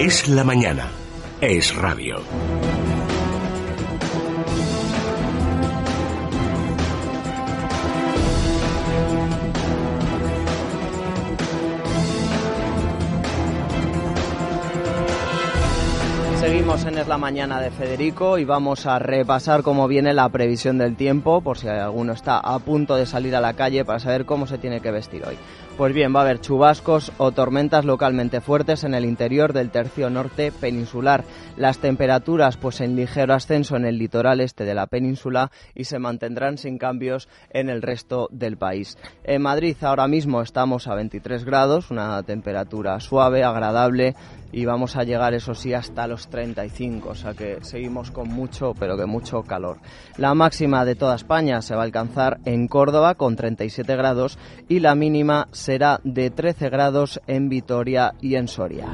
Es la mañana. Es radio. Seguimos en Es la Mañana de Federico y vamos a repasar cómo viene la previsión del tiempo, por si alguno está a punto de salir a la calle para saber cómo se tiene que vestir hoy. Pues bien, va a haber chubascos o tormentas localmente fuertes en el interior del tercio norte peninsular. Las temperaturas pues en ligero ascenso en el litoral este de la península y se mantendrán sin cambios en el resto del país. En Madrid ahora mismo estamos a 23 grados, una temperatura suave, agradable y vamos a llegar, eso sí, hasta los 35, o sea que seguimos con mucho, pero que mucho calor. La máxima de toda España se va a alcanzar en Córdoba con 37 grados y la mínima será de 13 grados en Vitoria y en Soria.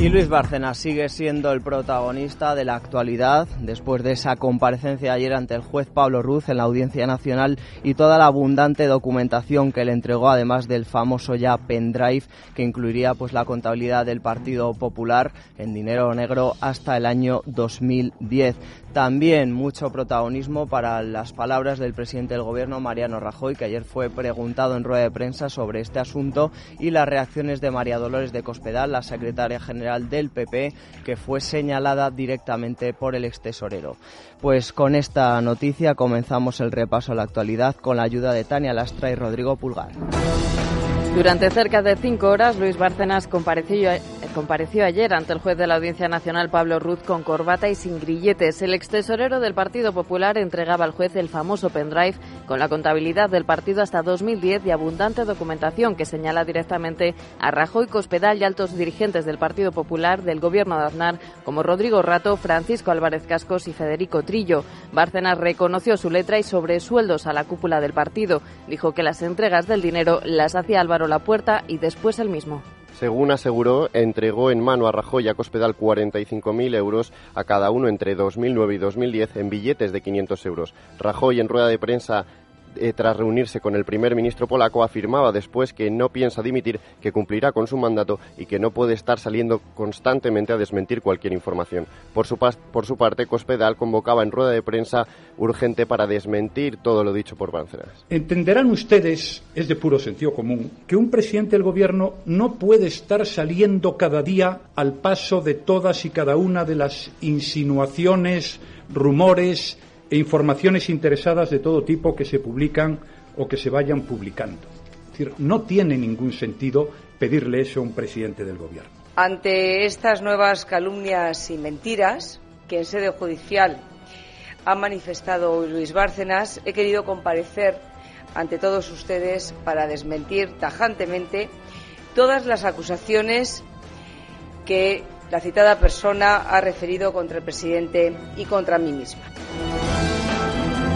Y Luis Bárcenas sigue siendo el protagonista de la actualidad después de esa comparecencia ayer ante el juez Pablo Ruz en la Audiencia Nacional y toda la abundante documentación que le entregó además del famoso ya pendrive que incluiría pues la contabilidad del Partido Popular en dinero negro hasta el año 2010. También mucho protagonismo para las palabras del presidente del Gobierno, Mariano Rajoy, que ayer fue preguntado en rueda de prensa sobre este asunto y las reacciones de María Dolores de Cospedal, la secretaria general del PP, que fue señalada directamente por el extesorero. Pues con esta noticia comenzamos el repaso a la actualidad con la ayuda de Tania Lastra y Rodrigo Pulgar. Durante cerca de cinco horas, Luis Bárcenas compareció, compareció, ayer ante el juez de la Audiencia Nacional, Pablo Ruz, con corbata y sin grilletes. El extesorero del Partido Popular entregaba al juez el famoso pendrive con la contabilidad del partido hasta 2010 y abundante documentación que señala directamente a Rajoy, Cospedal y altos dirigentes del Partido Popular del gobierno de Aznar, como Rodrigo Rato, Francisco Álvarez Cascos y Federico Trillo. Bárcenas reconoció su letra y sobre sueldos a la cúpula del partido. Dijo que las entregas del dinero las hacía Álvaro la puerta y después el mismo. Según aseguró, entregó en mano a Rajoy y a Cospedal 45.000 euros a cada uno entre 2009 y 2010 en billetes de 500 euros. Rajoy en rueda de prensa eh, tras reunirse con el primer ministro polaco, afirmaba después que no piensa dimitir, que cumplirá con su mandato y que no puede estar saliendo constantemente a desmentir cualquier información. Por su, por su parte, Cospedal convocaba en rueda de prensa urgente para desmentir todo lo dicho por Banceras. Entenderán ustedes, es de puro sentido común, que un presidente del Gobierno no puede estar saliendo cada día al paso de todas y cada una de las insinuaciones, rumores, e informaciones interesadas de todo tipo que se publican o que se vayan publicando. Es decir, no tiene ningún sentido pedirle eso a un presidente del Gobierno. Ante estas nuevas calumnias y mentiras que en sede judicial ha manifestado Luis Bárcenas, he querido comparecer ante todos ustedes para desmentir tajantemente todas las acusaciones que la citada persona ha referido contra el presidente y contra mí misma.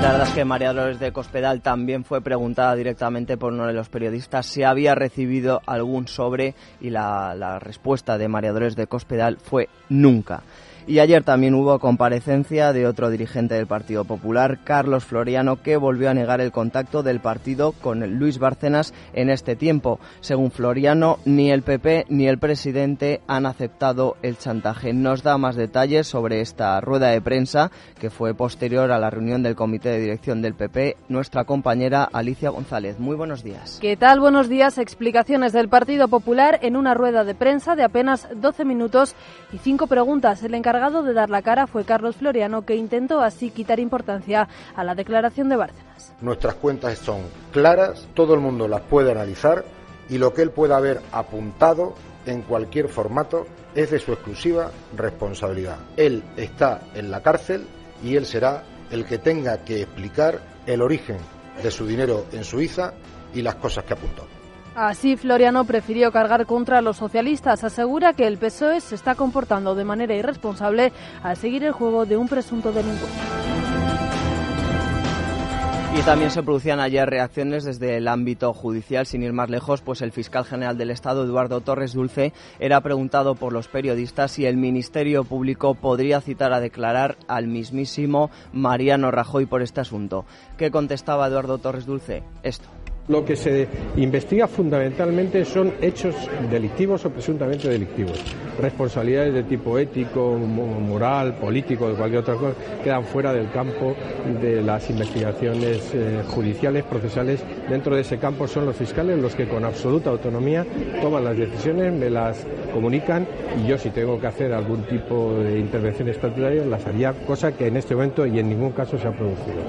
La verdad es que María Dolores de Cospedal también fue preguntada directamente por uno de los periodistas si había recibido algún sobre y la, respuesta de María Dolores de Cospedal fue nunca. Y ayer también hubo comparecencia de otro dirigente del Partido Popular, Carlos Floriano, que volvió a negar el contacto del partido con Luis Bárcenas en este tiempo. Según Floriano, ni el PP ni el presidente han aceptado el chantaje. Nos da más detalles sobre esta rueda de prensa que fue posterior a la reunión del comité de dirección del PP, nuestra compañera Alicia González. Muy buenos días. ¿Qué tal? Buenos días. Explicaciones del Partido Popular en una rueda de prensa de apenas 12 minutos y cinco preguntas. El de dar la cara fue Carlos Floriano, que intentó así quitar importancia a la declaración de Bárcenas. Nuestras cuentas son claras, todo el mundo las puede analizar y lo que él pueda haber apuntado en cualquier formato es de su exclusiva responsabilidad. Él está en la cárcel y él será el que tenga que explicar el origen de su dinero en Suiza y las cosas que apuntó. Así, Floriano prefirió cargar contra los socialistas. Asegura que el PSOE se está comportando de manera irresponsable al seguir el juego de un presunto delincuente. Y también se producían ayer reacciones desde el ámbito judicial, sin ir más lejos, pues el fiscal general del Estado, Eduardo Torres Dulce, era preguntado por los periodistas si el Ministerio Público podría citar a declarar al mismísimo Mariano Rajoy por este asunto. ¿Qué contestaba Eduardo Torres Dulce? Esto. Lo que se investiga fundamentalmente son hechos delictivos o presuntamente delictivos. Responsabilidades de tipo ético, moral, político, de cualquier otra cosa, quedan fuera del campo de las investigaciones eh, judiciales, procesales. Dentro de ese campo son los fiscales los que con absoluta autonomía toman las decisiones, me las comunican y yo si tengo que hacer algún tipo de intervención estatutaria las haría, cosa que en este momento y en ningún caso se ha producido.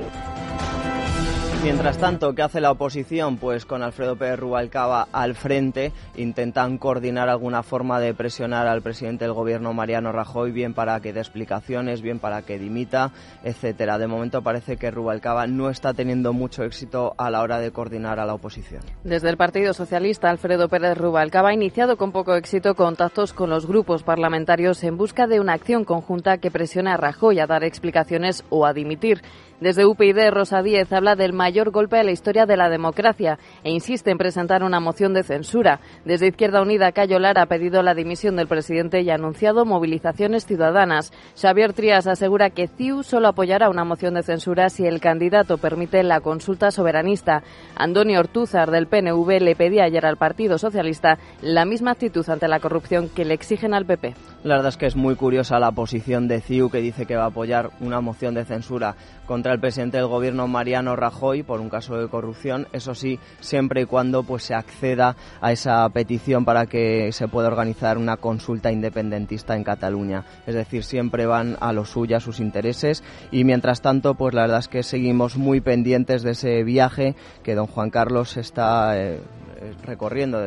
Mientras tanto, ¿qué hace la oposición? Pues con Alfredo Pérez Rubalcaba al frente intentan coordinar alguna forma de presionar al presidente del gobierno Mariano Rajoy, bien para que dé explicaciones, bien para que dimita, etcétera. De momento parece que Rubalcaba no está teniendo mucho éxito a la hora de coordinar a la oposición. Desde el Partido Socialista, Alfredo Pérez Rubalcaba ha iniciado con poco éxito contactos con los grupos parlamentarios en busca de una acción conjunta que presione a Rajoy a dar explicaciones o a dimitir. Desde UPyD, Rosa Díez habla del mayor golpe de la historia de la democracia e insiste en presentar una moción de censura. Desde Izquierda Unida, Cayo Lara ha pedido la dimisión del presidente y ha anunciado movilizaciones ciudadanas. Xavier Trías asegura que CIU solo apoyará una moción de censura si el candidato permite la consulta soberanista. Antonio Ortúzar, del PNV, le pedía ayer al Partido Socialista la misma actitud ante la corrupción que le exigen al PP. La verdad es que es muy curiosa la posición de CIU que dice que va a apoyar una moción de censura contra el presidente del gobierno Mariano Rajoy por un caso de corrupción, eso sí, siempre y cuando pues se acceda a esa petición para que se pueda organizar una consulta independentista en Cataluña. Es decir, siempre van a lo suyo, a sus intereses y mientras tanto, pues la verdad es que seguimos muy pendientes de ese viaje que don Juan Carlos está eh, recorriendo,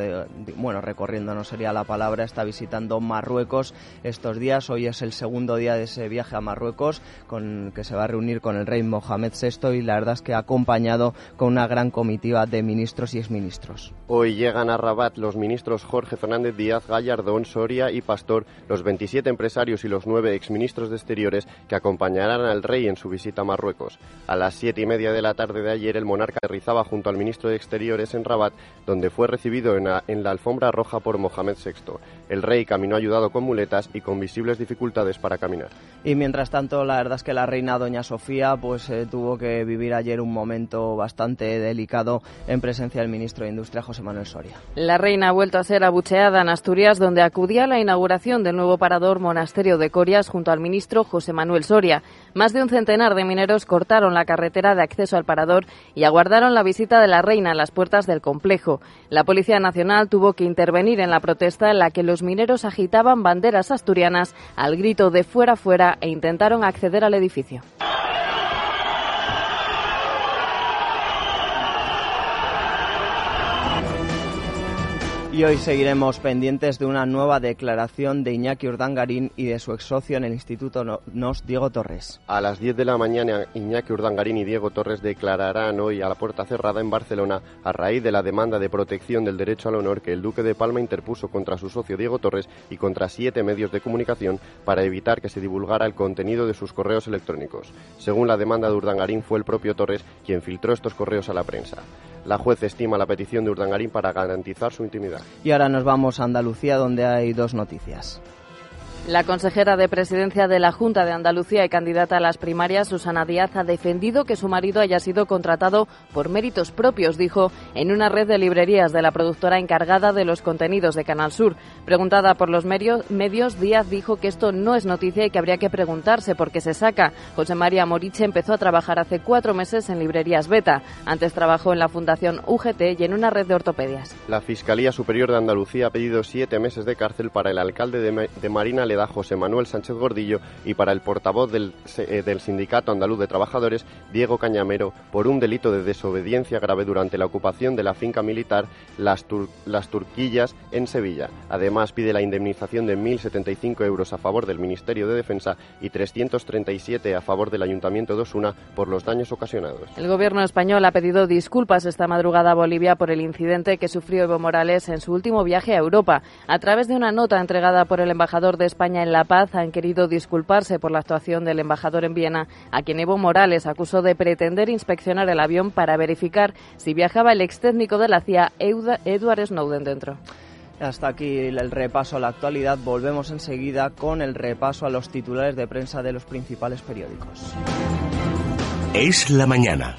bueno, recorriendo no sería la palabra, está visitando Marruecos estos días. Hoy es el segundo día de ese viaje a Marruecos, con que se va a reunir con el rey Mohamed VI y la verdad es que ha acompañado con una gran comitiva de ministros y exministros. Hoy llegan a Rabat los ministros Jorge Fernández Díaz, Gallardón, Soria y Pastor, los 27 empresarios y los nueve exministros de Exteriores que acompañarán al rey en su visita a Marruecos. A las siete y media de la tarde de ayer, el monarca aterrizaba junto al ministro de Exteriores en Rabat, donde fue recibido en la, en la alfombra roja por Mohamed VI. El rey caminó ayudado con muletas y con visibles dificultades para caminar. Y mientras tanto, la verdad es que la reina doña Sofía pues eh, tuvo que vivir ayer un momento bastante delicado en presencia del ministro de Industria José Manuel Soria. La reina ha vuelto a ser abucheada en Asturias, donde acudía a la inauguración del nuevo parador Monasterio de Corias junto al ministro José Manuel Soria. Más de un centenar de mineros cortaron la carretera de acceso al parador y aguardaron la visita de la reina a las puertas del complejo. La Policía Nacional tuvo que intervenir en la protesta en la que los mineros agitaban banderas asturianas al grito de fuera fuera e intentaron acceder al edificio. Y hoy seguiremos pendientes de una nueva declaración de Iñaki Urdangarín y de su ex socio en el Instituto NOS, Diego Torres. A las 10 de la mañana, Iñaki Urdangarín y Diego Torres declararán hoy a la puerta cerrada en Barcelona a raíz de la demanda de protección del derecho al honor que el Duque de Palma interpuso contra su socio Diego Torres y contra siete medios de comunicación para evitar que se divulgara el contenido de sus correos electrónicos. Según la demanda de Urdangarín, fue el propio Torres quien filtró estos correos a la prensa. La juez estima la petición de Urdangarín para garantizar su intimidad. Y ahora nos vamos a Andalucía, donde hay dos noticias. La consejera de presidencia de la Junta de Andalucía y candidata a las primarias, Susana Díaz, ha defendido que su marido haya sido contratado por méritos propios, dijo, en una red de librerías de la productora encargada de los contenidos de Canal Sur. Preguntada por los medios, Díaz dijo que esto no es noticia y que habría que preguntarse por qué se saca. José María Moriche empezó a trabajar hace cuatro meses en librerías Beta. Antes trabajó en la Fundación UGT y en una red de ortopedias. La Fiscalía Superior de Andalucía ha pedido siete meses de cárcel para el alcalde de, de Marina José Manuel Sánchez Gordillo y para el portavoz del, eh, del, Sindicato Andaluz de Trabajadores, Diego Cañamero, por un delito de desobediencia grave durante la ocupación de la finca militar Las, Tur Las Turquillas en Sevilla. Además, pide la indemnización de 1.075 euros a favor del Ministerio de Defensa y 337 a favor del Ayuntamiento de Osuna por los daños ocasionados. El Gobierno español ha pedido disculpas esta madrugada a Bolivia por el incidente que sufrió Evo Morales en su último viaje a Europa. A través de una nota entregada por el embajador de España España en La Paz han querido disculparse por la actuación del embajador en Viena, a quien Evo Morales acusó de pretender inspeccionar el avión para verificar si viajaba el ex técnico de la CIA, Edward Snowden, dentro. Hasta aquí el repaso a la actualidad. Volvemos enseguida con el repaso a los titulares de prensa de los principales periódicos. Es la mañana.